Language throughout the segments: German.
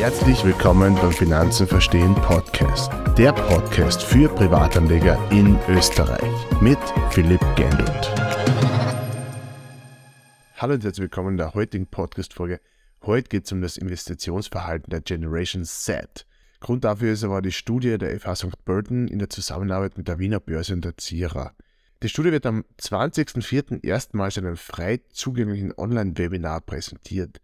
Herzlich willkommen beim Finanzen verstehen Podcast. Der Podcast für Privatanleger in Österreich mit Philipp Gendelt. Hallo und herzlich willkommen in der heutigen Podcast-Folge. Heute geht es um das Investitionsverhalten der Generation Z. Grund dafür ist aber die Studie der FH St. Burton in der Zusammenarbeit mit der Wiener Börse und der Zierer. Die Studie wird am 20.04. erstmals in einem frei zugänglichen Online-Webinar präsentiert.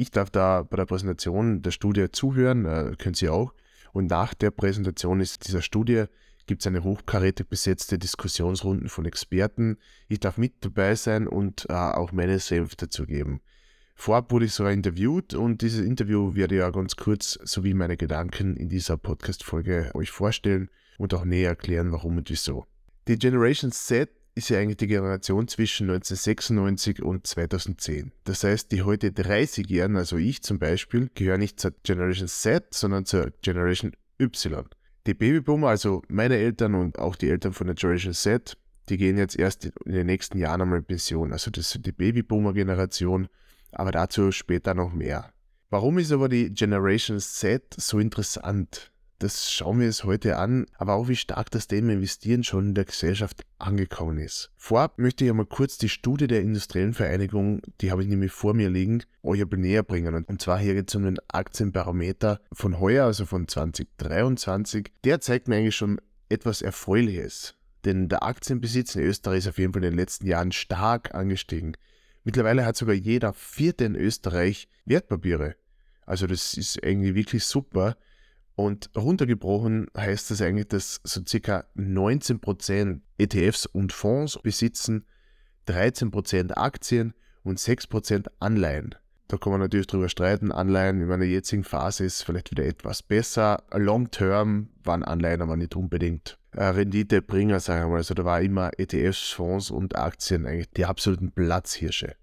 Ich darf da bei der Präsentation der Studie zuhören, äh, können Sie auch. Und nach der Präsentation ist dieser Studie gibt es eine hochkarätig besetzte Diskussionsrunden von Experten. Ich darf mit dabei sein und äh, auch meine Senf dazu geben. Vorab wurde ich sogar interviewt und dieses Interview werde ich ja ganz kurz sowie meine Gedanken in dieser Podcast-Folge euch vorstellen und auch näher erklären, warum und wieso. Die Generation Z ist ja eigentlich die Generation zwischen 1996 und 2010. Das heißt, die heute 30-Jährigen, also ich zum Beispiel, gehören nicht zur Generation Z, sondern zur Generation Y. Die Babyboomer, also meine Eltern und auch die Eltern von der Generation Z, die gehen jetzt erst in den nächsten Jahren einmal in Pension. Also das ist die Babyboomer-Generation, aber dazu später noch mehr. Warum ist aber die Generation Z so interessant? Das schauen wir uns heute an, aber auch wie stark das Thema Investieren schon in der Gesellschaft angekommen ist. Vorab möchte ich einmal kurz die Studie der Industriellen Vereinigung, die habe ich nämlich vor mir liegen, euch ein näher bringen. Und zwar hier geht es um den Aktienbarometer von heuer, also von 2023. Der zeigt mir eigentlich schon etwas Erfreuliches. Denn der Aktienbesitz in Österreich ist auf jeden Fall in den letzten Jahren stark angestiegen. Mittlerweile hat sogar jeder Vierte in Österreich Wertpapiere. Also das ist irgendwie wirklich super. Und runtergebrochen heißt das eigentlich, dass so circa 19% ETFs und Fonds besitzen, 13% Aktien und 6% Anleihen. Da kann man natürlich drüber streiten. Anleihen in meiner jetzigen Phase ist vielleicht wieder etwas besser. Long Term waren Anleihen aber nicht unbedingt äh, Renditebringer, sagen wir mal. Also da war immer ETFs, Fonds und Aktien eigentlich die absoluten Platzhirsche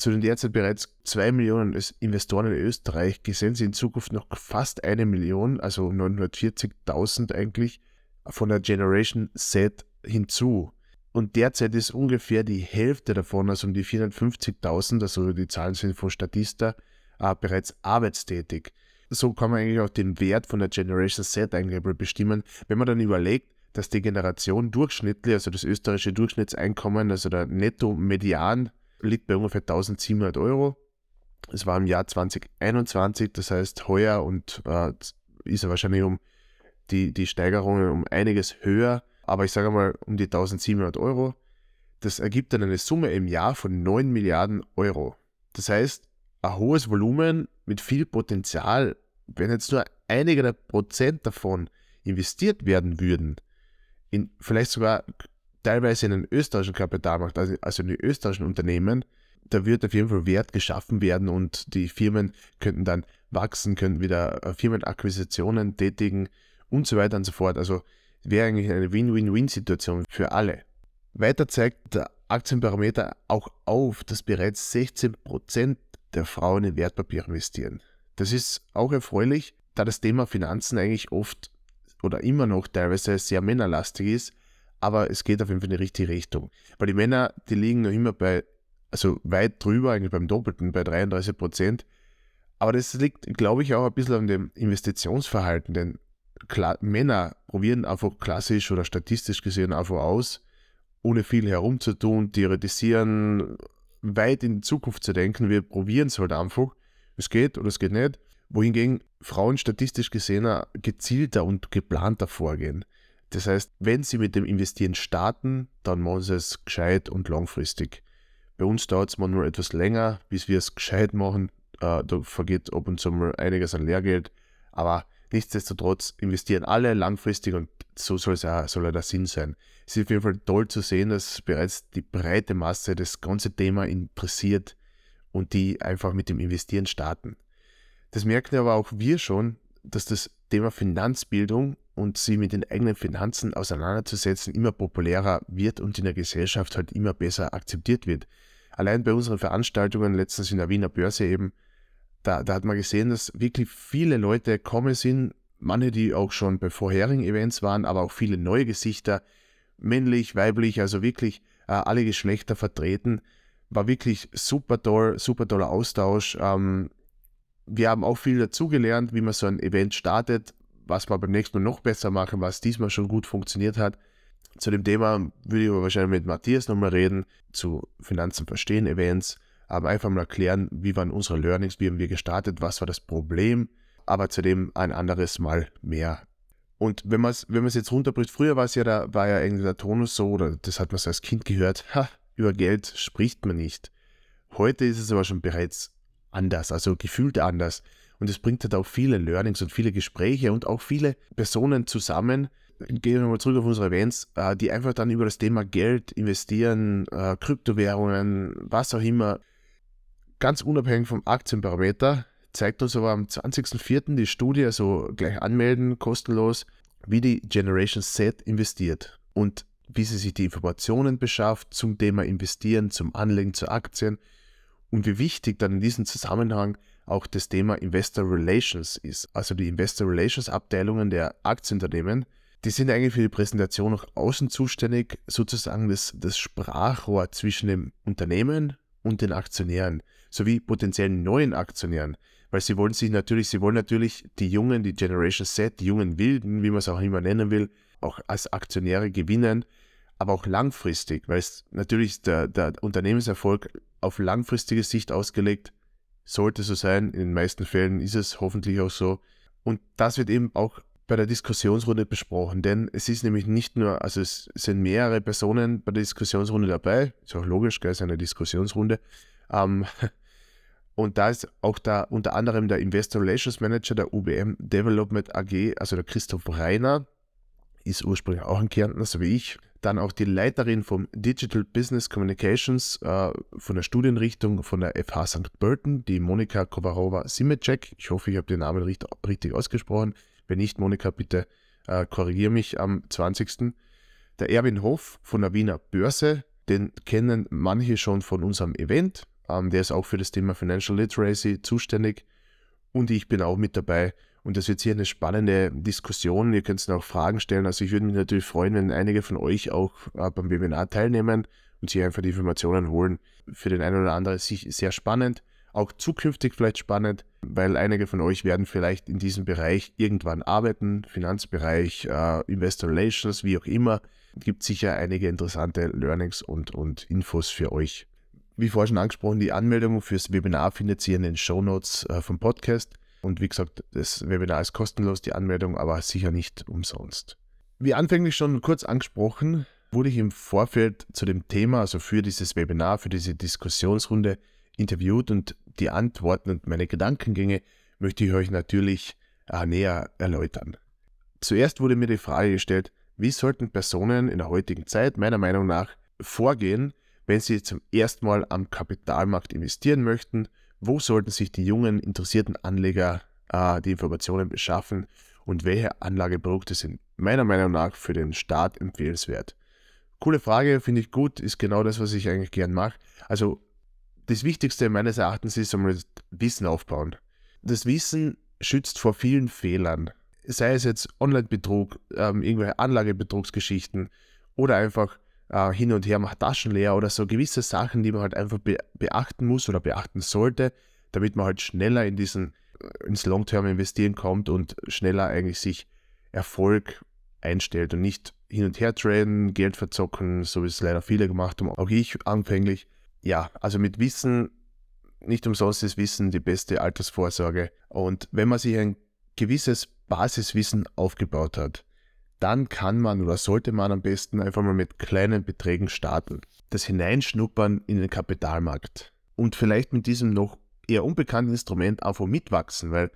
zu den derzeit bereits zwei Millionen Investoren in Österreich gesehen sie in Zukunft noch fast eine Million, also 940.000 eigentlich, von der Generation Z hinzu. Und derzeit ist ungefähr die Hälfte davon, also um die 450.000, also die Zahlen sind von Statista, äh, bereits arbeitstätig. So kann man eigentlich auch den Wert von der Generation Z eigentlich bestimmen, wenn man dann überlegt, dass die Generation durchschnittlich, also das österreichische Durchschnittseinkommen, also der Netto-Median liegt bei ungefähr 1700 Euro. Es war im Jahr 2021, das heißt heuer und äh, ist er wahrscheinlich um die, die Steigerungen um einiges höher, aber ich sage mal um die 1700 Euro. Das ergibt dann eine Summe im Jahr von 9 Milliarden Euro. Das heißt, ein hohes Volumen mit viel Potenzial, wenn jetzt nur einige der Prozent davon investiert werden würden, in vielleicht sogar teilweise in den österreichischen Kapitalmarkt, also, also in die österreichischen Unternehmen, da wird auf jeden Fall Wert geschaffen werden und die Firmen könnten dann wachsen, könnten wieder äh, Firmenakquisitionen tätigen und so weiter und so fort. Also wäre eigentlich eine Win-Win-Win-Situation für alle. Weiter zeigt der Aktienbarometer auch auf, dass bereits 16% der Frauen in Wertpapiere investieren. Das ist auch erfreulich, da das Thema Finanzen eigentlich oft oder immer noch teilweise sehr männerlastig ist aber es geht auf jeden Fall in die richtige Richtung. Weil die Männer, die liegen noch immer bei, also weit drüber, eigentlich beim Doppelten, bei 33 Prozent. Aber das liegt, glaube ich, auch ein bisschen an dem Investitionsverhalten, denn klar, Männer probieren einfach klassisch oder statistisch gesehen einfach aus, ohne viel herumzutun, theoretisieren, weit in die Zukunft zu denken. Wir probieren es halt einfach. Es geht oder es geht nicht. Wohingegen Frauen statistisch gesehen gezielter und geplanter vorgehen. Das heißt, wenn Sie mit dem Investieren starten, dann machen Sie es gescheit und langfristig. Bei uns dauert es manchmal etwas länger, bis wir es gescheit machen. Äh, da vergeht ab und zu mal einiges an Lehrgeld. Aber nichtsdestotrotz investieren alle langfristig und so soll es auch, soll der Sinn sein. Es ist auf jeden Fall toll zu sehen, dass bereits die breite Masse das ganze Thema interessiert und die einfach mit dem Investieren starten. Das merken aber auch wir schon, dass das Thema Finanzbildung und sie mit den eigenen Finanzen auseinanderzusetzen immer populärer wird und in der Gesellschaft halt immer besser akzeptiert wird. Allein bei unseren Veranstaltungen, letztens in der Wiener Börse eben, da, da hat man gesehen, dass wirklich viele Leute kommen sind, manche, die auch schon bei vorherigen Events waren, aber auch viele neue Gesichter, männlich, weiblich, also wirklich äh, alle Geschlechter vertreten. War wirklich super toll, super toller Austausch. Ähm, wir haben auch viel dazugelernt, wie man so ein Event startet, was wir beim nächsten Mal noch besser machen, was diesmal schon gut funktioniert hat. Zu dem Thema würde ich aber wahrscheinlich mit Matthias nochmal reden, zu Finanzen verstehen, Events, aber einfach mal erklären, wie waren unsere Learnings, wie haben wir gestartet, was war das Problem, aber zu dem ein anderes Mal mehr. Und wenn man es wenn jetzt runterbricht, früher war es ja, da war ja irgendwie der Tonus so, oder das hat man so als Kind gehört, ha, über Geld spricht man nicht. Heute ist es aber schon bereits anders, also gefühlt anders. Und es bringt halt auch viele Learnings und viele Gespräche und auch viele Personen zusammen. Gehen wir mal zurück auf unsere Events, äh, die einfach dann über das Thema Geld investieren, äh, Kryptowährungen, was auch immer, ganz unabhängig vom Aktienparameter, zeigt uns aber am 20.04. die Studie, also gleich anmelden, kostenlos, wie die Generation Z investiert und wie sie sich die Informationen beschafft zum Thema Investieren, zum Anlegen zu Aktien und wie wichtig dann in diesem Zusammenhang auch das Thema Investor Relations ist. Also die Investor Relations Abteilungen der Aktienunternehmen, die sind eigentlich für die Präsentation nach außen zuständig, sozusagen das, das Sprachrohr zwischen dem Unternehmen und den Aktionären, sowie potenziellen neuen Aktionären. Weil sie wollen sich natürlich, sie wollen natürlich die Jungen, die Generation Z, die jungen Wilden, wie man es auch immer nennen will, auch als Aktionäre gewinnen, aber auch langfristig, weil es natürlich der, der Unternehmenserfolg auf langfristige Sicht ausgelegt sollte so sein. In den meisten Fällen ist es hoffentlich auch so. Und das wird eben auch bei der Diskussionsrunde besprochen, denn es ist nämlich nicht nur, also es sind mehrere Personen bei der Diskussionsrunde dabei, ist auch logisch, gell, ist eine Diskussionsrunde. Ähm, und da ist auch da unter anderem der Investor Relations Manager der UBM Development AG, also der Christoph Reiner, ist ursprünglich auch ein Kärntner, so wie ich, dann auch die Leiterin vom Digital Business Communications äh, von der Studienrichtung von der FH St. Pölten, die Monika Kovarova-Simecek. Ich hoffe, ich habe den Namen richtig, richtig ausgesprochen. Wenn nicht, Monika, bitte äh, korrigiere mich am 20. Der Erwin Hoff von der Wiener Börse, den kennen manche schon von unserem Event. Ähm, der ist auch für das Thema Financial Literacy zuständig. Und ich bin auch mit dabei und das wird hier eine spannende Diskussion. Ihr könnt auch Fragen stellen. Also ich würde mich natürlich freuen, wenn einige von euch auch äh, beim Webinar teilnehmen und sich einfach die Informationen holen. Für den einen oder anderen ist sehr spannend, auch zukünftig vielleicht spannend, weil einige von euch werden vielleicht in diesem Bereich irgendwann arbeiten, Finanzbereich, äh, Investor Relations, wie auch immer. Es gibt sicher einige interessante Learnings und, und Infos für euch. Wie vorher schon angesprochen, die Anmeldung fürs Webinar findet ihr in den Show Notes äh, vom Podcast. Und wie gesagt, das Webinar ist kostenlos, die Anmeldung, aber sicher nicht umsonst. Wie anfänglich schon kurz angesprochen, wurde ich im Vorfeld zu dem Thema, also für dieses Webinar, für diese Diskussionsrunde interviewt und die Antworten und meine Gedankengänge möchte ich euch natürlich äh, näher erläutern. Zuerst wurde mir die Frage gestellt, wie sollten Personen in der heutigen Zeit meiner Meinung nach vorgehen, wenn sie zum ersten Mal am Kapitalmarkt investieren möchten wo sollten sich die jungen, interessierten Anleger äh, die Informationen beschaffen und welche Anlageprodukte sind meiner Meinung nach für den Start empfehlenswert? Coole Frage, finde ich gut, ist genau das, was ich eigentlich gern mache. Also das Wichtigste meines Erachtens ist einmal das Wissen aufbauen. Das Wissen schützt vor vielen Fehlern. Sei es jetzt Online-Betrug, ähm, irgendwelche Anlagebetrugsgeschichten oder einfach äh, hin und her macht Taschen leer oder so gewisse Sachen, die man halt einfach be beachten muss oder beachten sollte, damit man halt schneller in diesen, äh, ins Long-Term investieren kommt und schneller eigentlich sich Erfolg einstellt und nicht hin und her traden, Geld verzocken, so wie es leider viele gemacht haben, auch ich anfänglich. Ja, also mit Wissen, nicht umsonst ist Wissen die beste Altersvorsorge. Und wenn man sich ein gewisses Basiswissen aufgebaut hat, dann kann man oder sollte man am besten einfach mal mit kleinen Beträgen starten. Das Hineinschnuppern in den Kapitalmarkt und vielleicht mit diesem noch eher unbekannten Instrument einfach mitwachsen, weil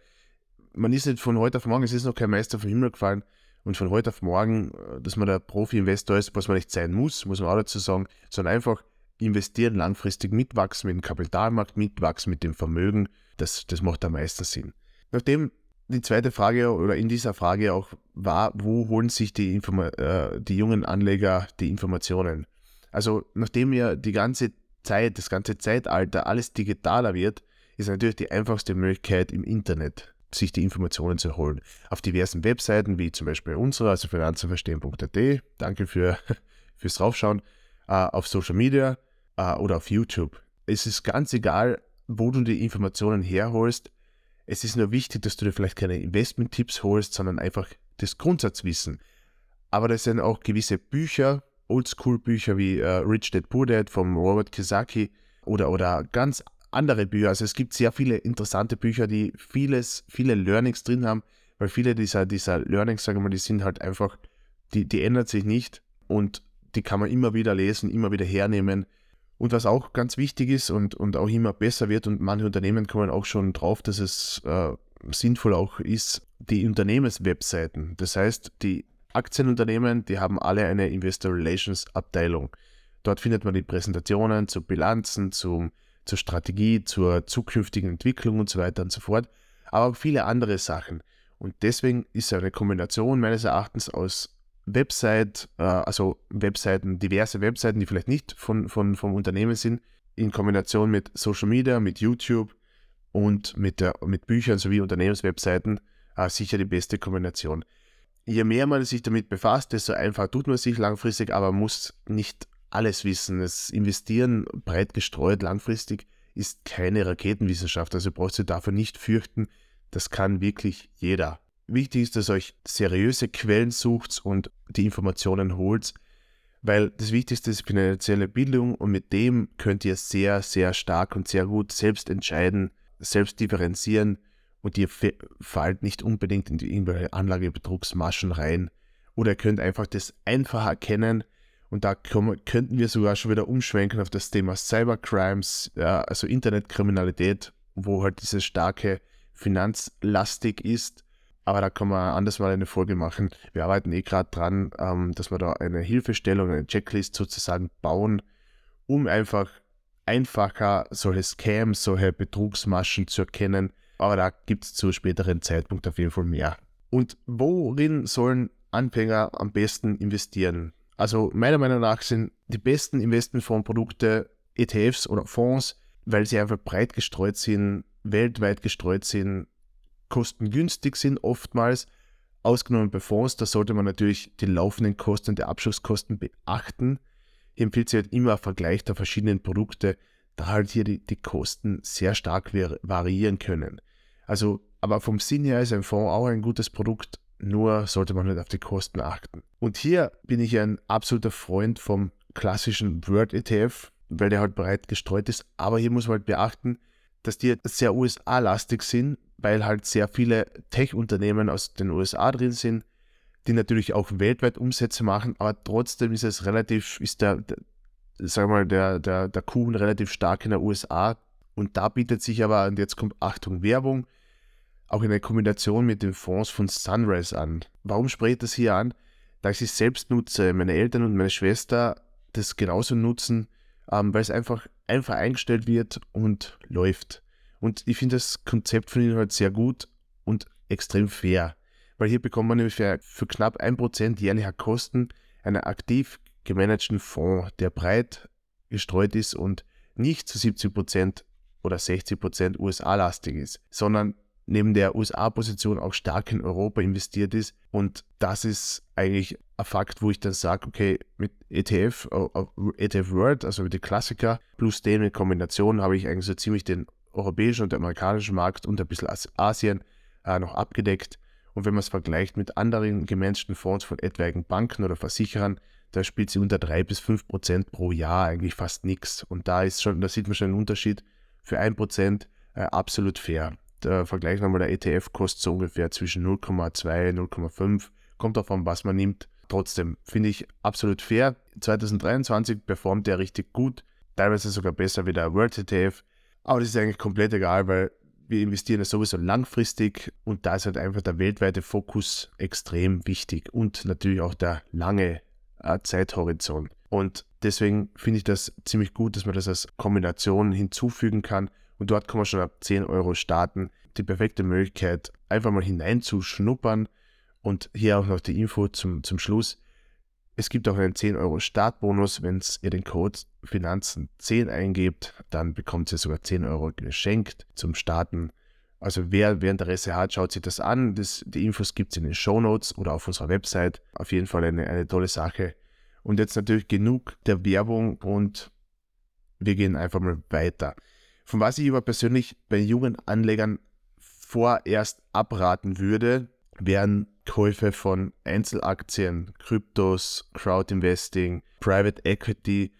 man ist nicht von heute auf morgen, es ist noch kein Meister vom Himmel gefallen und von heute auf morgen, äh, dass man der Profi-Investor ist, was man nicht sein muss, muss man auch dazu sagen, sondern einfach investieren, langfristig mitwachsen mit dem Kapitalmarkt, mitwachsen mit dem Vermögen, das, das macht am meisten Sinn. Nachdem die zweite Frage oder in dieser Frage auch war, wo holen sich die, Informa äh, die jungen Anleger die Informationen? Also nachdem ja die ganze Zeit, das ganze Zeitalter alles digitaler wird, ist natürlich die einfachste Möglichkeit im Internet, sich die Informationen zu holen. Auf diversen Webseiten, wie zum Beispiel unserer, also finanzenverstehen.at, danke für, fürs Draufschauen, äh, auf Social Media äh, oder auf YouTube. Es ist ganz egal, wo du die Informationen herholst, Es ist nur wichtig, dass du dir vielleicht keine Investment-Tipps holst, sondern einfach das Grundsatzwissen. Aber das sind auch gewisse Bücher, Oldschool-Bücher wie äh, Rich Dad Poor Dad von Robert Kiyosaki oder, oder ganz andere Bücher. Also es gibt sehr viele interessante Bücher, die vieles, viele Learnings drin haben, weil viele dieser, dieser Learnings, sagen wir mal, die sind halt einfach, die, die ändert sich nicht und die kann man immer wieder lesen, immer wieder hernehmen. Und was auch ganz wichtig ist und, und auch immer besser wird und manche Unternehmen kommen auch schon drauf, dass es äh, sinnvoll auch ist, die Unternehmenswebseiten. Das heißt, die Aktienunternehmen, die haben alle eine Investor Relations Abteilung. Dort findet man die Präsentationen zu Bilanzen, zum, zur Strategie, zur zukünftigen Entwicklung und so weiter und so fort, aber auch viele andere Sachen. Und deswegen ist eine Kombination meines Erachtens aus Website, äh, also Webseiten, diverse Webseiten, die vielleicht nicht von, von, vom Unternehmen sind, in Kombination mit Social Media, mit YouTube und mit, der, mit Büchern sowie Unternehmenswebseiten äh, sicher die beste Kombination. Je mehr man sich damit befasst, desto einfacher tut man sich langfristig, aber man muss nicht alles wissen. Das Investieren breit gestreut langfristig ist keine Raketenwissenschaft, also braucht ihr dafür nicht fürchten, das kann wirklich jeder. Wichtig ist, dass ihr euch seriöse Quellen sucht und die Informationen holt, weil das Wichtigste ist finanzielle Bildung und mit dem könnt ihr sehr, sehr stark und sehr gut selbst entscheiden, selbst differenzieren und ihr fallt nicht unbedingt in die Anlagebetrugsmaschen rein. Oder ihr könnt einfach das einfach erkennen und da könnten wir sogar schon wieder umschwenken auf das Thema Cybercrimes, also Internetkriminalität, wo halt dieses starke finanzlastig ist aber da kann man anders mal eine Folge machen. Wir arbeiten eh gerade dran, ähm, dass wir da eine Hilfestellung, eine Checklist sozusagen bauen, um einfach einfacher solche Scams, solche Betrugsmaschen zu erkennen. Aber da gibt es zu späteren Zeitpunkt auf jeden Fall mehr. Und worin sollen Anfänger am besten investieren? Also meiner Meinung nach sind die besten Investmentfondsprodukte ETFs oder Fonds, weil sie einfach breit gestreut sind, weltweit gestreut sind, kostengünstig sind oftmals, ausgenommen bei Fonds, da sollte man natürlich die laufenden Kosten und die Abschlusskosten beachten. Hier empfiehlt sich halt immer ein Vergleich der verschiedenen Produkte, da halt hier die, die Kosten sehr stark variieren können. Also, aber vom Sinn her ist ein Fonds auch ein gutes Produkt, nur sollte man halt auf die Kosten achten. Und hier bin ich ein absoluter Freund vom klassischen Word ETF, weil der halt breit gestreut ist. Aber hier muss man halt beachten, dass die sehr USA-lastig sind, weil halt sehr viele Tech-Unternehmen aus den USA drin sind, die natürlich auch weltweit Umsätze machen, aber trotzdem ist es relativ, ist der, der wir mal, der, der, der Kuchen relativ stark in den USA und da bietet sich aber, und jetzt kommt Achtung, Werbung, auch eine Kombination mit den Fonds von Sunrise an. Warum spreche ich das hier an? Da ich es selbst nutze, meine Eltern und meine Schwester das genauso nutzen, ähm, weil es einfach einfach eingestellt wird und läuft. Und ich finde das Konzept von ihnen halt sehr gut und extrem fair. Weil hier bekommt man nämlich für, für knapp 1% jährlicher Kosten einen aktiv gemanagten Fonds, der breit gestreut ist und nicht zu 70% oder 60% USA-lastig ist, sondern neben der USA-Position auch stark in Europa investiert ist. Und das ist eigentlich ein Fakt, wo ich dann sage, okay, mit ETF, ETF World, also mit den Klassiker, plus den in Kombination habe ich eigentlich so ziemlich den europäischen und amerikanischen Markt und ein bisschen Asien äh, noch abgedeckt. Und wenn man es vergleicht mit anderen gemanagten Fonds von etwaigen Banken oder Versicherern, da spielt sie unter 3 bis 5 Prozent pro Jahr eigentlich fast nichts. Und da ist schon, da sieht man schon einen Unterschied. Für 1 Prozent äh, absolut fair. Der Vergleich nochmal, der ETF kostet so ungefähr zwischen 0,2 und 0,5. Kommt davon, was man nimmt. Trotzdem finde ich absolut fair. 2023 performt der richtig gut, teilweise sogar besser wie der World ETF. Aber das ist eigentlich komplett egal, weil wir investieren ja sowieso langfristig und da ist halt einfach der weltweite Fokus extrem wichtig und natürlich auch der lange äh, Zeithorizont. Und deswegen finde ich das ziemlich gut, dass man das als Kombination hinzufügen kann. Und dort kann man schon ab 10 Euro starten. Die perfekte Möglichkeit, einfach mal hineinzuschnuppern. Und hier auch noch die Info zum, zum Schluss. Es gibt auch einen 10 Euro Startbonus. Wenn ihr den Code Finanzen10 eingebt, dann bekommt ihr sogar 10 Euro geschenkt zum Starten. Also wer, wer Interesse hat, schaut sich das an. Das, die Infos gibt es in den Show Notes oder auf unserer Website. Auf jeden Fall eine, eine tolle Sache. Und jetzt natürlich genug der Werbung und wir gehen einfach mal weiter. Von was ich aber persönlich bei jungen Anlegern vorerst abraten würde, wären Käufe von Einzelaktien, Kryptos, Crowdinvesting, Private Equity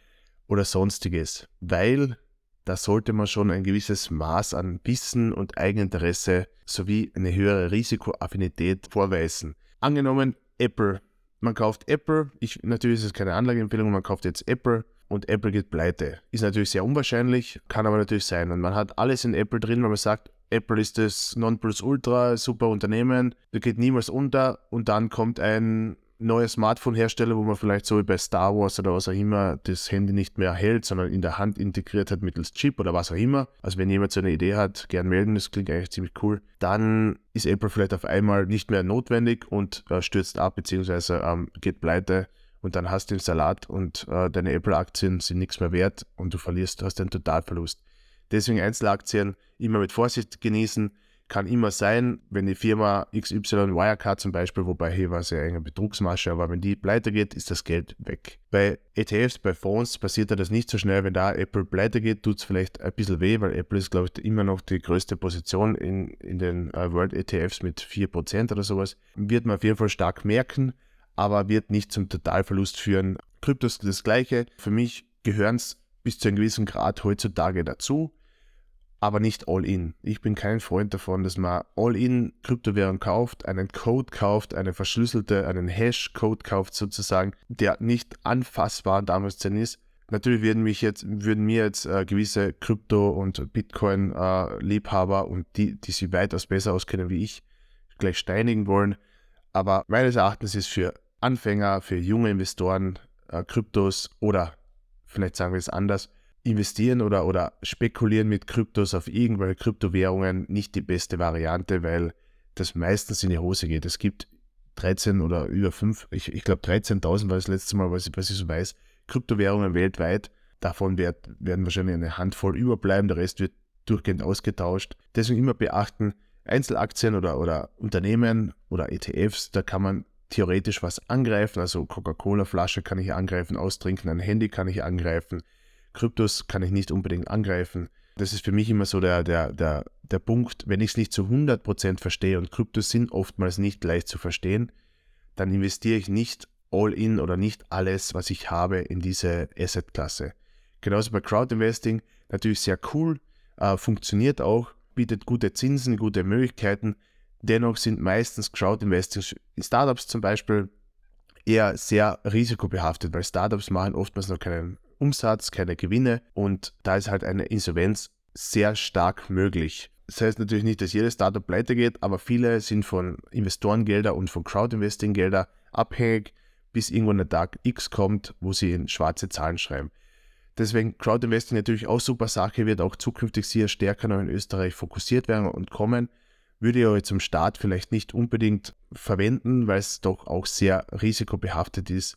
oder sonstiges, weil da sollte man schon ein gewisses Maß an Wissen und Eigeninteresse sowie eine höhere Risikoaffinität vorweisen. Angenommen, Apple. Man kauft Apple, ich, natürlich ist es keine Anlageempfehlung, man kauft jetzt Apple und Apple geht pleite. Ist natürlich sehr unwahrscheinlich, kann aber natürlich sein. Und man hat alles in Apple drin, weil man sagt, Apple ist das Nonplusultra, super Unternehmen, der geht niemals unter und dann kommt ein neuer Smartphone-Hersteller, wo man vielleicht so wie bei Star Wars oder was auch immer das Handy nicht mehr hält, sondern in der Hand integriert hat mittels Chip oder was auch immer. Also wenn jemand so eine Idee hat, gern melden, das klingt eigentlich ziemlich cool. Dann ist Apple vielleicht auf einmal nicht mehr notwendig und äh, stürzt ab bzw. Ähm, geht pleite und dann hast du den Salat und äh, deine Apple-Aktien sind nichts mehr wert und du verlierst, hast einen Totalverlust. Deswegen Einzelaktien immer mit Vorsicht genießen. Kann immer sein, wenn die Firma XY Wirecard zum Beispiel, wobei hier war es ja eine Betrugsmasche, aber wenn die pleite geht, ist das Geld weg. Bei ETFs, bei Fonds passiert das nicht so schnell. Wenn da Apple pleite geht, tut es vielleicht ein bisschen weh, weil Apple ist, glaube ich, immer noch die größte Position in, in den uh, World ETFs mit 4% oder sowas. Wird man auf jeden Fall stark merken, aber wird nicht zum Totalverlust führen. Kryptos das gleiche. Für mich gehören es bis zu einem gewissen Grad heutzutage dazu aber nicht All-In. Ich bin kein Freund davon, dass man All-In Kryptowährung kauft, einen Code kauft, eine verschlüsselte, einen Hash-Code kauft sozusagen, der nicht anfassbar damals denn ist. Natürlich würden, mich jetzt, würden mir jetzt äh, gewisse Krypto- und Bitcoin-Liebhaber äh, und die, die sich weitaus besser auskennen wie ich, gleich steinigen wollen. Aber meines Erachtens ist für Anfänger, für junge Investoren äh, Kryptos oder vielleicht sagen wir es anders, investieren oder, oder spekulieren mit Kryptos auf irgendwelche Kryptowährungen nicht die beste Variante, weil das meistens in die Hose geht. Es gibt 13 oder über 5, ich, ich glaube 13.000 war das letzte Mal, was ich, was ich so weiß, Kryptowährungen weltweit. Davon wird, werden wahrscheinlich eine Handvoll überbleiben, der Rest wird durchgehend ausgetauscht. Deswegen immer beachten, Einzelaktien oder, oder Unternehmen oder ETFs, da kann man theoretisch was angreifen. Also Coca-Cola-Flasche kann ich angreifen, austrinken, ein Handy kann ich angreifen, Kryptos kann ich nicht unbedingt angreifen. Das ist für mich immer so der, der, der, der Punkt, wenn ich es nicht zu 100% verstehe und Kryptos sind oftmals nicht leicht zu verstehen, dann investiere ich nicht all in oder nicht alles, was ich habe, in diese Asset-Klasse. Genauso bei Crowd-Investing, natürlich sehr cool, äh, funktioniert auch, bietet gute Zinsen, gute Möglichkeiten. Dennoch sind meistens Crowd-Investing in Startups zum Beispiel eher sehr risikobehaftet, weil Startups machen oftmals noch keinen Umsatz, keine Gewinne und da ist halt eine Insolvenz sehr stark möglich. Das heißt natürlich nicht, dass jedes Startup pleite geht, aber viele sind von Investorengelder und von Crowdinvesting-Gelder abhängig, bis irgendwann der Tag X kommt, wo sie in schwarze Zahlen schreiben. Deswegen Crowdinvesting natürlich auch super Sache, wird auch zukünftig sehr stärker noch in Österreich fokussiert werden und kommen. Würde ich aber zum Start vielleicht nicht unbedingt verwenden, weil es doch auch sehr risikobehaftet ist.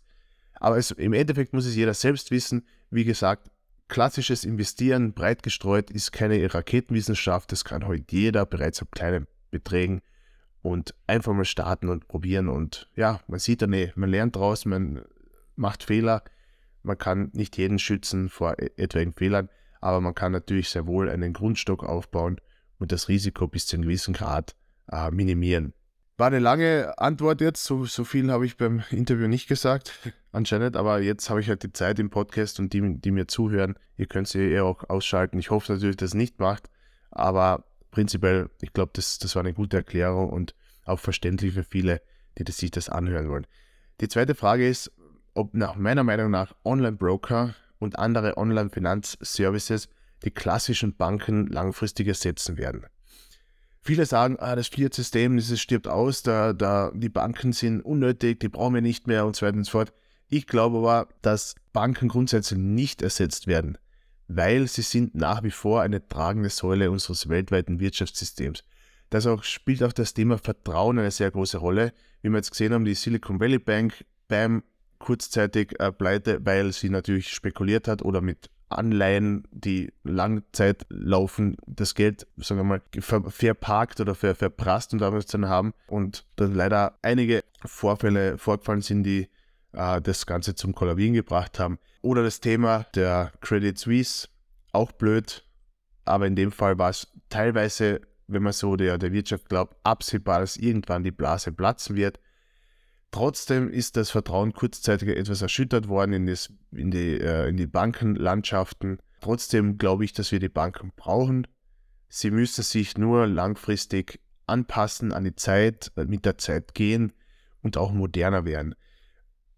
Aber es, im Endeffekt muss es jeder selbst wissen. Wie gesagt, klassisches Investieren breit gestreut ist keine Raketenwissenschaft. Das kann heute jeder bereits ab kleinen Beträgen und einfach mal starten und probieren. Und ja, man sieht dann, eh, man lernt daraus, man macht Fehler. Man kann nicht jeden schützen vor e-, etwaigen Fehlern, aber man kann natürlich sehr wohl einen Grundstock aufbauen und das Risiko bis zu einem gewissen Grad äh, minimieren. War eine lange Antwort jetzt, so, so viel habe ich beim Interview nicht gesagt, anscheinend, aber jetzt habe ich halt die Zeit im Podcast und die, die mir zuhören, ihr könnt sie eher auch ausschalten. Ich hoffe natürlich, dass es nicht macht, aber prinzipiell, ich glaube, das, das war eine gute Erklärung und auch verständlich für viele, die das, sich das anhören wollen. Die zweite Frage ist, ob nach meiner Meinung nach Online-Broker und andere Online-Finanzservices die klassischen Banken langfristig ersetzen werden. Viele sagen, ah, das Fiat-System, das stirbt aus, da, da, die Banken sind unnötig, die brauchen wir nicht mehr und so weiter und so fort. Ich glaube aber, dass Banken grundsätzlich nicht ersetzt werden, weil sie sind nach wie vor eine tragende Säule unseres weltweiten Wirtschaftssystems. Das auch, spielt auch das Thema Vertrauen eine sehr große Rolle. Wie wir jetzt gesehen haben, die Silicon Valley Bank beim kurzzeitig äh, pleite, weil sie natürlich spekuliert hat oder mit Anleihen, die Langzeit laufen, das Geld, sagen wir mal, ver verparkt oder ver verprasst und damals dann haben und dann leider einige Vorfälle vorgefallen sind, die äh, das Ganze zum Kollabieren gebracht haben. Oder das Thema der Credit Suisse, auch blöd, aber in dem Fall war es teilweise wenn man so der, der Wirtschaft glaubt, absehbar, dass irgendwann die Blase platzen wird. Trotzdem ist das Vertrauen kurzzeitig etwas erschüttert worden in, das, in, die, äh, in die Bankenlandschaften. Trotzdem glaube ich, dass wir die Banken brauchen. Sie müssen sich nur langfristig anpassen an die Zeit, äh, mit der Zeit gehen und auch moderner werden.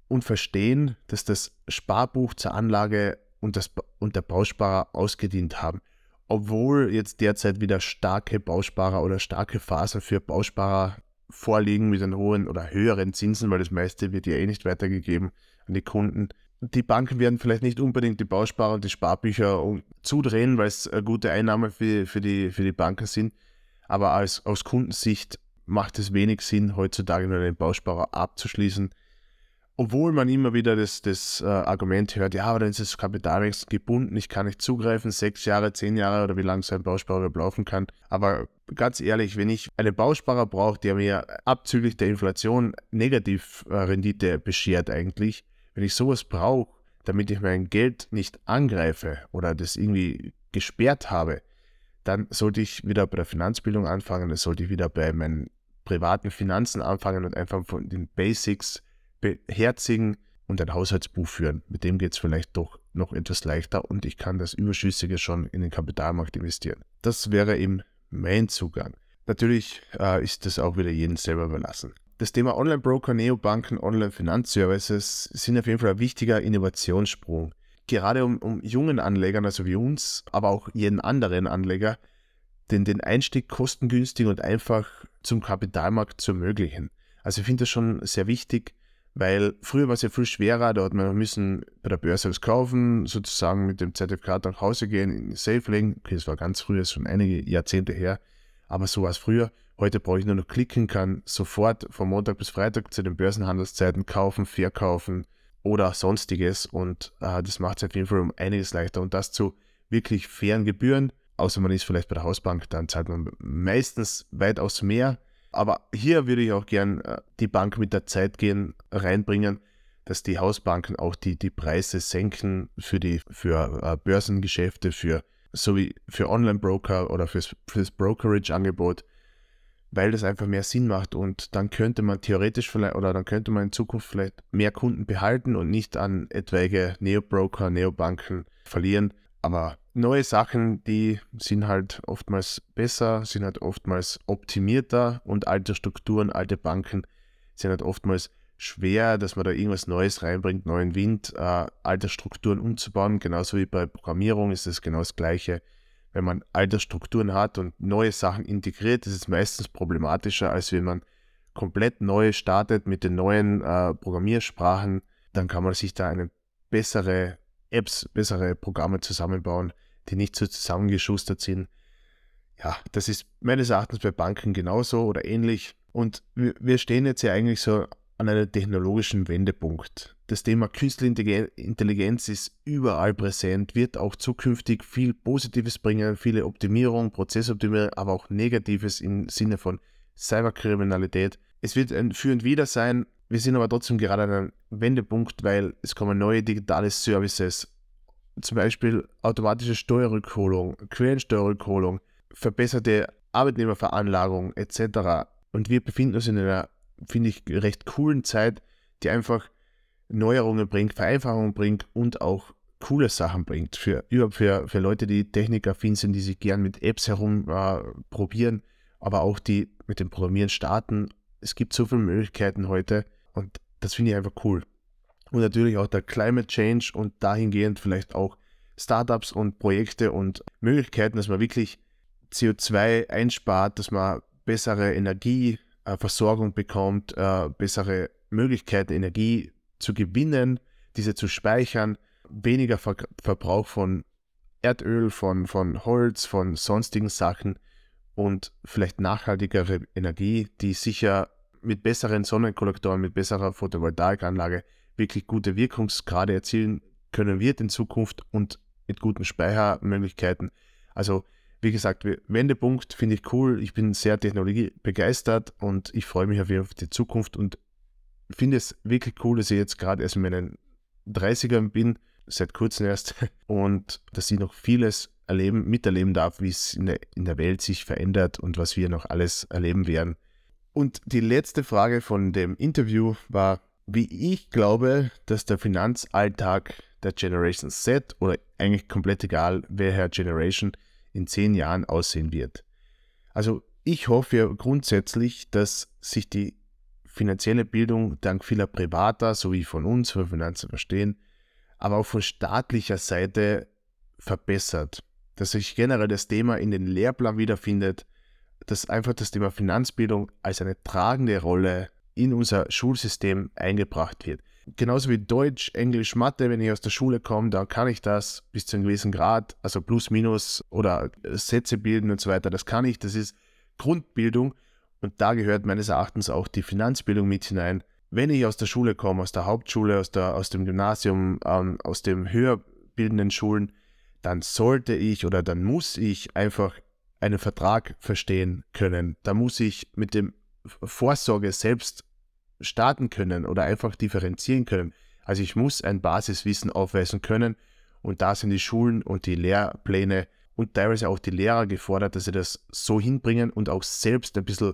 Und verstehen, dass das Sparbuch zur Anlage und, das, und der Bausparer ausgedient haben. Obwohl jetzt derzeit wieder starke Bausparer oder starke Phasen für Bausparer vorliegen mit den hohen oder höheren Zinsen, weil das meiste wird ja eh nicht weitergegeben an die Kunden. Die Banken werden vielleicht nicht unbedingt die Bausparer und die Sparbücher zudrehen, weil es eine gute Einnahme für, für, die, für die Banken sind. Aber als, aus Kundensicht macht es wenig Sinn, heutzutage nur einen Bausparer abzuschließen. Obwohl man immer wieder das, das äh, Argument hört, ja, aber dann ist das Kapitalwechsel gebunden, ich kann nicht zugreifen, sechs Jahre, zehn Jahre oder wie lange so ein Bausparer laufen kann. Aber ganz ehrlich, wenn ich einen Bausparer brauche, der mir abzüglich der Inflation Negativrendite äh, beschert eigentlich, wenn ich sowas brauche, damit ich mein Geld nicht angreife oder das irgendwie gesperrt habe, dann sollte ich wieder bei der Finanzbildung anfangen, dann sollte ich wieder bei meinen privaten Finanzen anfangen und einfach von den Basics beherzigen und ein Haushaltsbuch führen. Mit dem geht es vielleicht doch noch etwas leichter und ich kann das Überschüssige schon in den Kapitalmarkt investieren. Das wäre eben mein Zugang. Natürlich äh, ist das auch wieder jedem selber überlassen. Das Thema Online-Broker, Neobanken, Online-Finanzservices sind auf jeden Fall ein wichtiger Innovationssprung. Gerade um, um jungen Anlegern, also wie uns, aber auch jeden anderen Anleger, den, den Einstieg kostengünstig und einfach zum Kapitalmarkt zu ermöglichen. Also ich finde das schon sehr wichtig, weil früher war es ja viel schwerer, da hat man müssen bei der Börse was kaufen, sozusagen mit dem Zertifikat nach Hause gehen, in Safe legen. Okay, das war ganz früh, das ist schon einige Jahrzehnte her, aber so war es früher. Heute brauche ich nur noch klicken, kann sofort von Montag bis Freitag zu den Börsenhandelszeiten kaufen, verkaufen oder sonstiges. Und äh, das macht es auf jeden Fall um einiges leichter. Und das zu wirklich fairen Gebühren, außer man ist vielleicht bei der Hausbank, dann zahlt man meistens weitaus mehr aber hier würde ich auch gern äh, die Bank mit der Zeit gehen, reinbringen, dass die Hausbanken auch die, die Preise senken für die für äh, Börsengeschäfte, für sowie für Online-Broker oder fürs, fürs Brokerage-Angebot, weil das einfach mehr Sinn macht und dann könnte man theoretisch vielleicht oder dann könnte man in Zukunft vielleicht mehr Kunden behalten und nicht an etwaige Neo-Broker, Neobanken verlieren. Aber neue Sachen, die sind halt oftmals besser, sind halt oftmals optimierter und alte Strukturen, alte Banken sind halt oftmals schwer, dass man da irgendwas Neues reinbringt, neuen Wind, äh, alte Strukturen umzubauen. Genauso wie bei Programmierung ist es genau das Gleiche. Wenn man alte Strukturen hat und neue Sachen integriert, ist es meistens problematischer, als wenn man komplett neu startet mit den neuen äh, Programmiersprachen. Dann kann man sich da eine bessere Apps, bessere Programme zusammenbauen, die nicht so zusammengeschustert sind. Ja, das ist meines Erachtens bei Banken genauso oder ähnlich. Und wir stehen jetzt ja eigentlich so an einem technologischen Wendepunkt. Das Thema Künstliche Intelligenz ist überall präsent, wird auch zukünftig viel Positives bringen, viele Optimierung, Prozessoptimierung, aber auch Negatives im Sinne von Cyberkriminalität. Es wird ein Für und Wider sein, wir sind aber trotzdem gerade an einem Wendepunkt, weil es kommen neue digitale Services, zum Beispiel automatische Steuerrückholung, Quellensteuerrückholung, verbesserte Arbeitnehmerveranlagung etc. Und wir befinden uns in einer, finde ich, recht coolen Zeit, die einfach Neuerungen bringt, Vereinfachungen bringt und auch coole Sachen bringt. Für, für, für Leute, die technikaffin sind, die sich gern mit Apps herum äh, aber auch die mit dem Programmieren starten. Es gibt so viele Möglichkeiten heute und das finde ich einfach cool. Und natürlich auch der Climate Change und dahingehend vielleicht auch Startups und Projekte und Möglichkeiten, dass man wirklich CO2 einspart, dass man bessere Energieversorgung bekommt, äh, bessere Möglichkeiten, Energie zu gewinnen, diese zu speichern, weniger Ver Verbrauch von Erdöl, von, von Holz, von sonstigen Sachen und vielleicht nachhaltigere Energie, die sicher mit besseren Sonnenkollektoren, mit besserer Photovoltaikanlage wirklich gute Wirkungsgrade erzielen können wird in Zukunft und mit guten Speichermöglichkeiten. Also wie gesagt, Wendepunkt finde ich cool. Ich bin sehr technologiebegeistert und ich freue mich auf die Zukunft und finde es wirklich cool, dass ich jetzt gerade erst in meinen 30ern bin, seit kurzem erst, und dass ich noch vieles erleben, miterleben darf, wie es in der, in der Welt sich verändert und was wir noch alles erleben werden. Und die letzte Frage von dem Interview war, wie ich glaube, dass der Finanzalltag der Generation Z oder eigentlich komplett egal, welcher Generation in zehn Jahren aussehen wird. Also ich hoffe grundsätzlich, dass sich die finanzielle Bildung dank vieler Privater sowie von uns, von Finanzen verstehen, aber auch von staatlicher Seite verbessert. Dass sich generell das Thema in den Lehrplan wiederfindet, dass einfach das Thema Finanzbildung als eine tragende Rolle in unser Schulsystem eingebracht wird. Genauso wie Deutsch, Englisch, Mathe, wenn ich aus der Schule komme, dann kann ich das bis zu einem gewissen Grad, also plus, minus oder Sätze bilden und so weiter, das kann ich, das ist Grundbildung und da gehört meines Erachtens auch die Finanzbildung mit hinein. Wenn ich aus der Schule komme, aus der Hauptschule, aus, der, aus dem Gymnasium, ähm, aus den höher bildenden Schulen, dann sollte ich oder dann muss ich einfach einen Vertrag verstehen können. Da muss ich mit dem Vorsorge selbst starten können oder einfach differenzieren können. Also ich muss ein Basiswissen aufweisen können und da sind die Schulen und die Lehrpläne und teilweise auch die Lehrer gefordert, dass sie das so hinbringen und auch selbst ein bisschen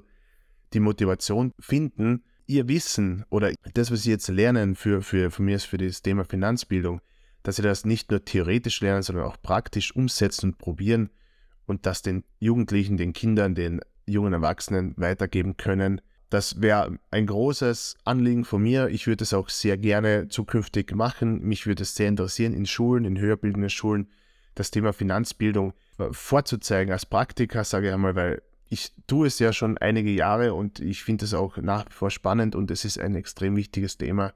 die Motivation finden, ihr Wissen oder das, was sie jetzt lernen für, für, von mir ist für das Thema Finanzbildung, dass sie das nicht nur theoretisch lernen, sondern auch praktisch umsetzen und probieren und das den Jugendlichen, den Kindern, den jungen Erwachsenen weitergeben können. Das wäre ein großes Anliegen von mir. Ich würde es auch sehr gerne zukünftig machen. Mich würde es sehr interessieren, in Schulen, in höherbildenden Schulen, das Thema Finanzbildung vorzuzeigen als Praktiker, sage ich einmal, weil ich tue es ja schon einige Jahre und ich finde es auch nach wie vor spannend und es ist ein extrem wichtiges Thema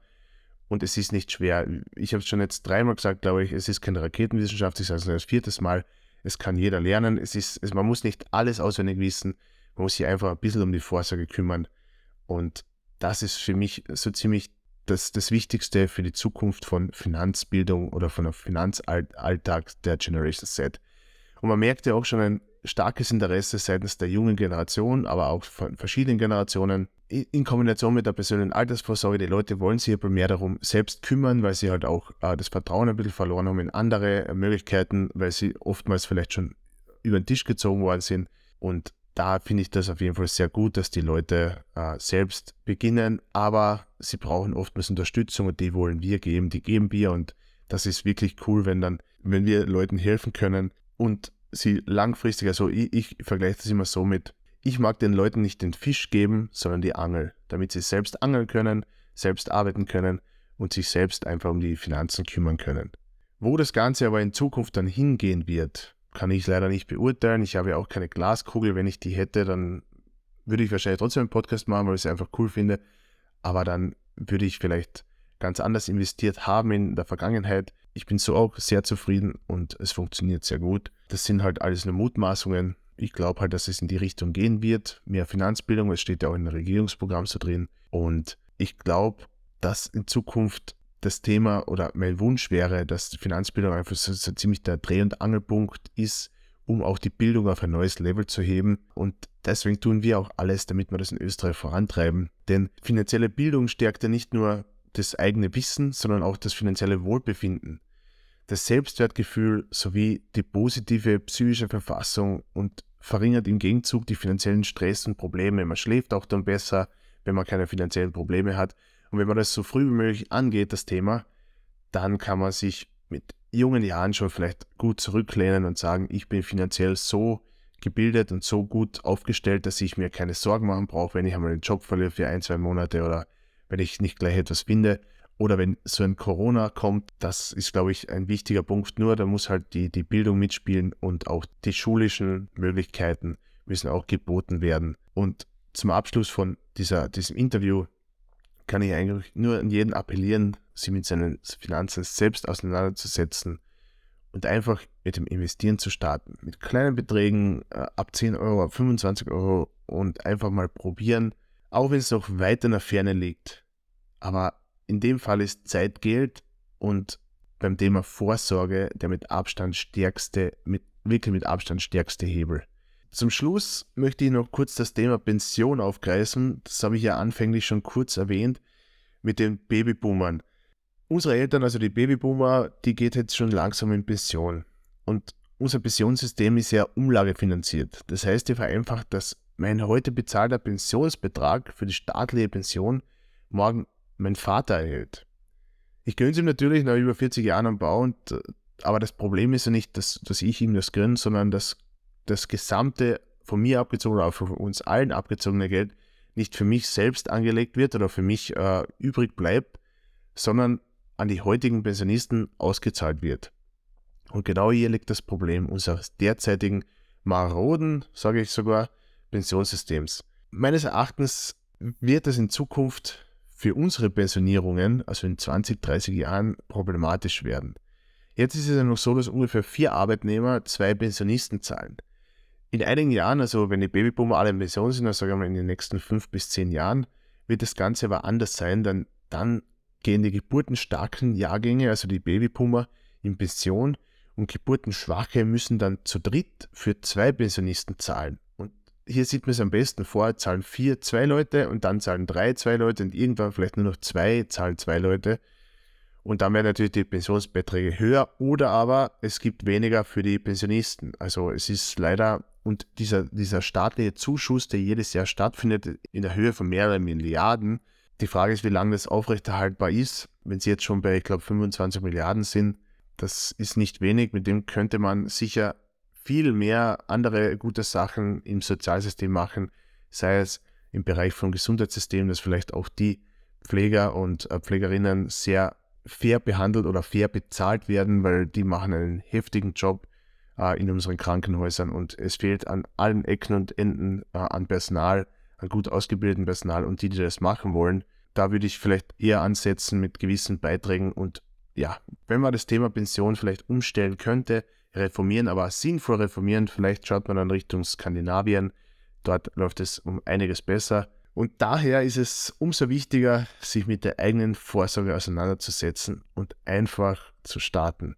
und es ist nicht schwer. Ich habe es schon jetzt dreimal gesagt, glaube ich, es ist keine Raketenwissenschaft, ich sage es das viertes Mal. Es kann jeder lernen. Es ist, es, man muss nicht alles auswendig wissen. Man muss sich einfach ein bisschen um die Vorsorge kümmern. Und das ist für mich so ziemlich das, das Wichtigste für die Zukunft von Finanzbildung oder von einem Finanzalltag der Generation Z. Und man merkt ja auch schon ein starkes Interesse seitens der jungen Generation, aber auch von verschiedenen Generationen in Kombination mit der persönlichen Altersvorsorge. Die Leute wollen sich aber mehr darum selbst kümmern, weil sie halt auch äh, das Vertrauen ein bisschen verloren haben in andere äh, Möglichkeiten, weil sie oftmals vielleicht schon über den Tisch gezogen worden sind. Und da finde ich das auf jeden Fall sehr gut, dass die Leute äh, selbst beginnen, aber sie brauchen oftmals Unterstützung und die wollen wir geben, die geben wir und das ist wirklich cool, wenn dann, wenn wir Leuten helfen können und sie langfristig, also ich, ich vergleiche das immer so mit, ich mag den Leuten nicht den Fisch geben, sondern die Angel, damit sie selbst angeln können, selbst arbeiten können und sich selbst einfach um die Finanzen kümmern können. Wo das Ganze aber in Zukunft dann hingehen wird, kann ich leider nicht beurteilen. Ich habe ja auch keine Glaskugel. Wenn ich die hätte, dann würde ich wahrscheinlich trotzdem einen Podcast machen, weil ich es einfach cool finde. Aber dann würde ich vielleicht ganz anders investiert haben in der Vergangenheit. Ich bin so auch sehr zufrieden und es funktioniert sehr gut. Das sind halt alles nur Mutmaßungen. Ich glaube halt, dass es in die Richtung gehen wird. Mehr Finanzbildung, es steht ja auch in dem Regierungsprogramm so drin. Und ich glaube, dass in Zukunft das Thema oder mein Wunsch wäre, dass Finanzbildung einfach so, so ziemlich der Dreh- und Angelpunkt ist, um auch die Bildung auf ein neues Level zu heben. Und deswegen tun wir auch alles, damit wir das in Österreich vorantreiben. Denn finanzielle Bildung stärkt ja nicht nur das eigene Wissen, sondern auch das finanzielle Wohlbefinden, das Selbstwertgefühl sowie die positive psychische Verfassung und verringert im Gegenzug die finanziellen Stress und Probleme. Man schläft auch dann besser, wenn man keine finanziellen Probleme hat. Und wenn man das so früh wie möglich angeht, das Thema, dann kann man sich mit jungen Jahren schon vielleicht gut zurücklehnen und sagen, ich bin finanziell so gebildet und so gut aufgestellt, dass ich mir keine Sorgen machen brauche, wenn ich einmal den Job verliere für ein, zwei Monate oder wenn ich nicht gleich etwas finde. Oder wenn so ein Corona kommt, das ist, glaube ich, ein wichtiger Punkt. Nur da muss halt die, die Bildung mitspielen und auch die schulischen Möglichkeiten müssen auch geboten werden. Und zum Abschluss von dieser, diesem Interview kann ich eigentlich nur an jeden appellieren, sich mit seinen Finanzen selbst auseinanderzusetzen und einfach mit dem Investieren zu starten. Mit kleinen Beträgen äh, ab 10 Euro, ab 25 Euro und einfach mal probieren, auch wenn es noch weit in der Ferne liegt. Aber in dem Fall ist Zeit Geld und beim Thema Vorsorge der mit Abstand stärkste, mit, wirklich mit Abstand stärkste Hebel. Zum Schluss möchte ich noch kurz das Thema Pension aufgreifen. Das habe ich ja anfänglich schon kurz erwähnt mit den Babyboomern. Unsere Eltern, also die Babyboomer, die geht jetzt schon langsam in Pension. Und unser Pensionssystem ist ja umlagefinanziert. Das heißt, ich vereinfacht, dass mein heute bezahlter Pensionsbetrag für die staatliche Pension morgen mein Vater erhält. Ich gönne es ihm natürlich nach über 40 Jahren am Bau, und, äh, aber das Problem ist ja nicht, dass, dass ich ihm das gönne, sondern dass das gesamte von mir abgezogene, auch von uns allen abgezogene Geld nicht für mich selbst angelegt wird oder für mich äh, übrig bleibt, sondern an die heutigen Pensionisten ausgezahlt wird. Und genau hier liegt das Problem unseres derzeitigen maroden, sage ich sogar, Pensionssystems. Meines Erachtens wird es in Zukunft für unsere Pensionierungen, also in 20, 30 Jahren, problematisch werden. Jetzt ist es ja noch so, dass ungefähr vier Arbeitnehmer zwei Pensionisten zahlen. In einigen Jahren, also wenn die Babyboomer alle in Pension sind, also sagen wir in den nächsten fünf bis zehn Jahren, wird das Ganze aber anders sein, denn dann gehen die geburtenstarken Jahrgänge, also die Babyboomer, in Pension und geburtenschwache müssen dann zu dritt für zwei Pensionisten zahlen. Hier sieht man es am besten vor, zahlen vier zwei Leute und dann zahlen drei zwei Leute und irgendwann vielleicht nur noch zwei zahlen zwei Leute. Und dann werden natürlich die Pensionsbeiträge höher oder aber es gibt weniger für die Pensionisten. Also es ist leider, und dieser, dieser staatliche Zuschuss, der jedes Jahr stattfindet, in der Höhe von mehreren Milliarden, die Frage ist, wie lange das aufrechterhaltbar ist. Wenn sie jetzt schon bei, ich glaube, 25 Milliarden sind, das ist nicht wenig. Mit dem könnte man sicher viel mehr andere gute Sachen im Sozialsystem machen, sei es im Bereich vom Gesundheitssystem, dass vielleicht auch die Pfleger und äh, Pflegerinnen sehr fair behandelt oder fair bezahlt werden, weil die machen einen heftigen Job äh, in unseren Krankenhäusern. Und es fehlt an allen Ecken und Enden äh, an Personal, an gut ausgebildeten Personal und die, die das machen wollen, da würde ich vielleicht eher ansetzen mit gewissen Beiträgen. Und ja, wenn man das Thema Pension vielleicht umstellen könnte, reformieren, aber sinnvoll reformieren, vielleicht schaut man dann Richtung Skandinavien, dort läuft es um einiges besser. Und daher ist es umso wichtiger, sich mit der eigenen Vorsorge auseinanderzusetzen und einfach zu starten.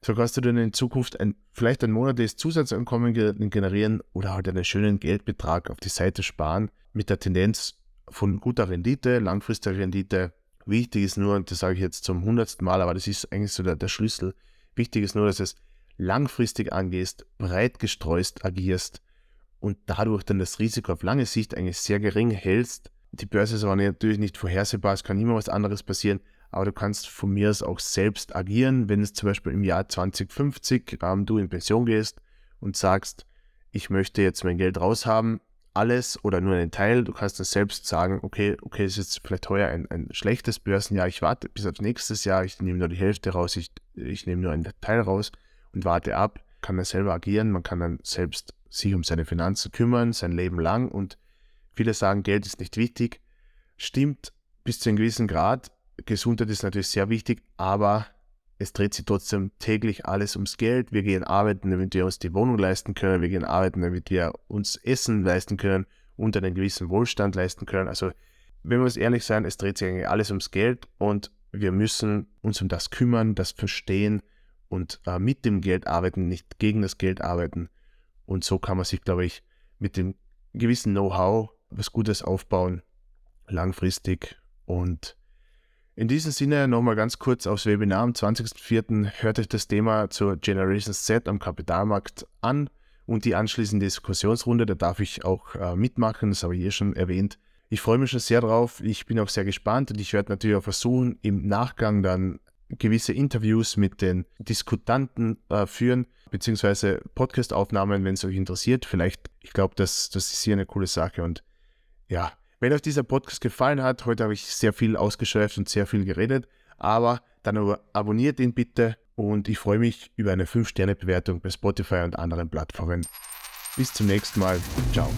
So kannst du dann in Zukunft ein, vielleicht ein monatliches Zusatzeinkommen generieren oder halt einen schönen Geldbetrag auf die Seite sparen mit der Tendenz von guter Rendite, langfristiger Rendite. Wichtig ist nur, und das sage ich jetzt zum hundertsten Mal, aber das ist eigentlich so der, der Schlüssel, wichtig ist nur, dass es langfristig angehst, breit gestreust agierst und dadurch dann das Risiko auf lange Sicht eigentlich sehr gering hältst. Die Börse ist aber natürlich nicht vorhersehbar, es kann immer was anderes passieren, aber du kannst von mir aus auch selbst agieren, wenn es zum Beispiel im Jahr 2050 ähm, du in Pension gehst und sagst, ich möchte jetzt mein Geld raushaben, alles oder nur einen Teil. Du kannst dann selbst sagen, okay, okay, es ist vielleicht heuer ein, ein schlechtes Börsenjahr, ich warte bis aufs nächstes Jahr, ich nehme nur die Hälfte raus, ich, ich nehme nur einen Teil raus und warte ab, kann dann selber agieren, man kann dann selbst sich um seine Finanzen kümmern, sein Leben lang und viele sagen, Geld ist nicht wichtig. Stimmt bis zu einem gewissen Grad. Gesundheit ist natürlich sehr wichtig, aber es dreht sich trotzdem täglich alles ums Geld. Wir gehen arbeiten, damit wir uns die Wohnung leisten können. Wir gehen arbeiten, damit wir uns Essen leisten können und einen gewissen Wohlstand leisten können. Also, wenn wir uns ehrlich sein, es dreht sich eigentlich alles ums Geld und wir müssen uns um das kümmern, das verstehen und äh, mit dem Geld arbeiten, nicht gegen das Geld arbeiten. Und so kann man sich, glaube ich, mit dem gewissen Know-how was Gutes aufbauen, langfristig und in diesem Sinne nochmal ganz kurz aufs Webinar am 20.04. hört euch das Thema zur Generation Z am Kapitalmarkt an und die anschließende Diskussionsrunde, da darf ich auch äh, mitmachen, das habe ich hier schon erwähnt. Ich freue mich schon sehr drauf, ich bin auch sehr gespannt und ich werde natürlich auch versuchen, im Nachgang dann gewisse Interviews mit den Diskutanten äh, führen, beziehungsweise Podcast-Aufnahmen, wenn es euch interessiert. Vielleicht, ich glaube, das, das ist hier eine coole Sache und ja, wenn euch dieser Podcast gefallen hat, heute habe ich sehr viel ausgeschweift und sehr viel geredet, aber dann abonniert ihn bitte und ich freue mich über eine 5-Sterne-Bewertung bei Spotify und anderen Plattformen. Bis zum nächsten Mal. Ciao.